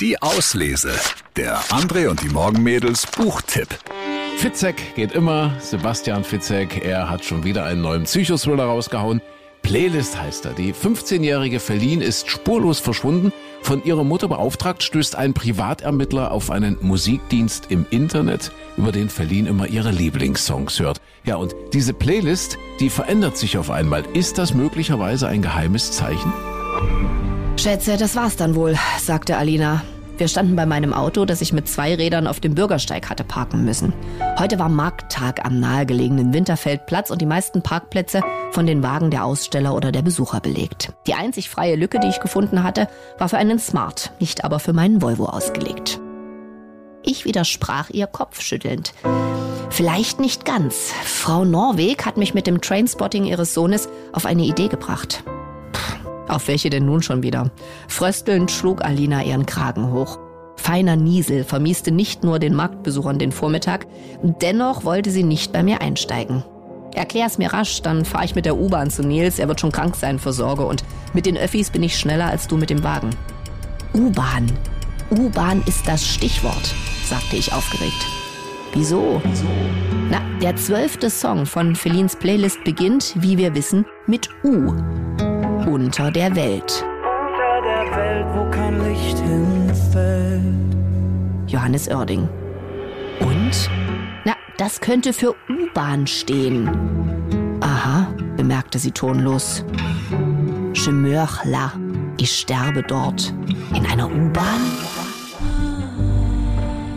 Die Auslese. Der André und die Morgenmädels Buchtipp. Fitzek geht immer. Sebastian Fitzek, er hat schon wieder einen neuen Psychothriller rausgehauen. Playlist heißt er. Die 15-jährige Feline ist spurlos verschwunden. Von ihrer Mutter beauftragt stößt ein Privatermittler auf einen Musikdienst im Internet, über den Feline immer ihre Lieblingssongs hört. Ja, und diese Playlist, die verändert sich auf einmal. Ist das möglicherweise ein geheimes Zeichen? Schätze, das war's dann wohl, sagte Alina. Wir standen bei meinem Auto, das ich mit zwei Rädern auf dem Bürgersteig hatte parken müssen. Heute war Markttag am nahegelegenen Winterfeldplatz und die meisten Parkplätze von den Wagen der Aussteller oder der Besucher belegt. Die einzig freie Lücke, die ich gefunden hatte, war für einen Smart, nicht aber für meinen Volvo ausgelegt. Ich widersprach ihr kopfschüttelnd. Vielleicht nicht ganz. Frau Norweg hat mich mit dem Trainspotting ihres Sohnes auf eine Idee gebracht. Auf welche denn nun schon wieder? Fröstelnd schlug Alina ihren Kragen hoch. Feiner Niesel vermieste nicht nur den Marktbesuchern den Vormittag, dennoch wollte sie nicht bei mir einsteigen. Erklär's mir rasch, dann fahre ich mit der U-Bahn zu Nils, er wird schon krank sein vor Sorge und mit den Öffis bin ich schneller als du mit dem Wagen. U-Bahn. U-Bahn ist das Stichwort, sagte ich aufgeregt. Wieso? Wieso? Na, der zwölfte Song von Felins Playlist beginnt, wie wir wissen, mit U. Unter der Welt. Unter der Welt, wo kein Licht hinfällt. Johannes Oerding. Und? Na, das könnte für U-Bahn stehen. Aha, bemerkte sie tonlos. Je meurs là. Ich sterbe dort. In einer U-Bahn?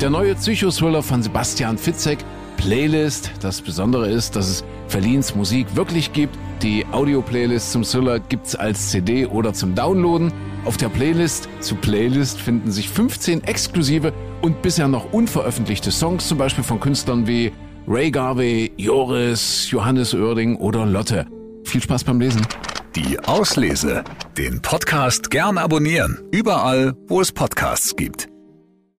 Der neue Psychothriller von Sebastian Fitzek, Playlist. Das Besondere ist, dass es Verlins Musik wirklich gibt. Die Audio-Playlist zum Thriller gibt's als CD oder zum Downloaden. Auf der Playlist zu Playlist finden sich 15 exklusive und bisher noch unveröffentlichte Songs, zum Beispiel von Künstlern wie Ray Garvey, Joris, Johannes Oerding oder Lotte. Viel Spaß beim Lesen. Die Auslese. Den Podcast gern abonnieren. Überall, wo es Podcasts gibt.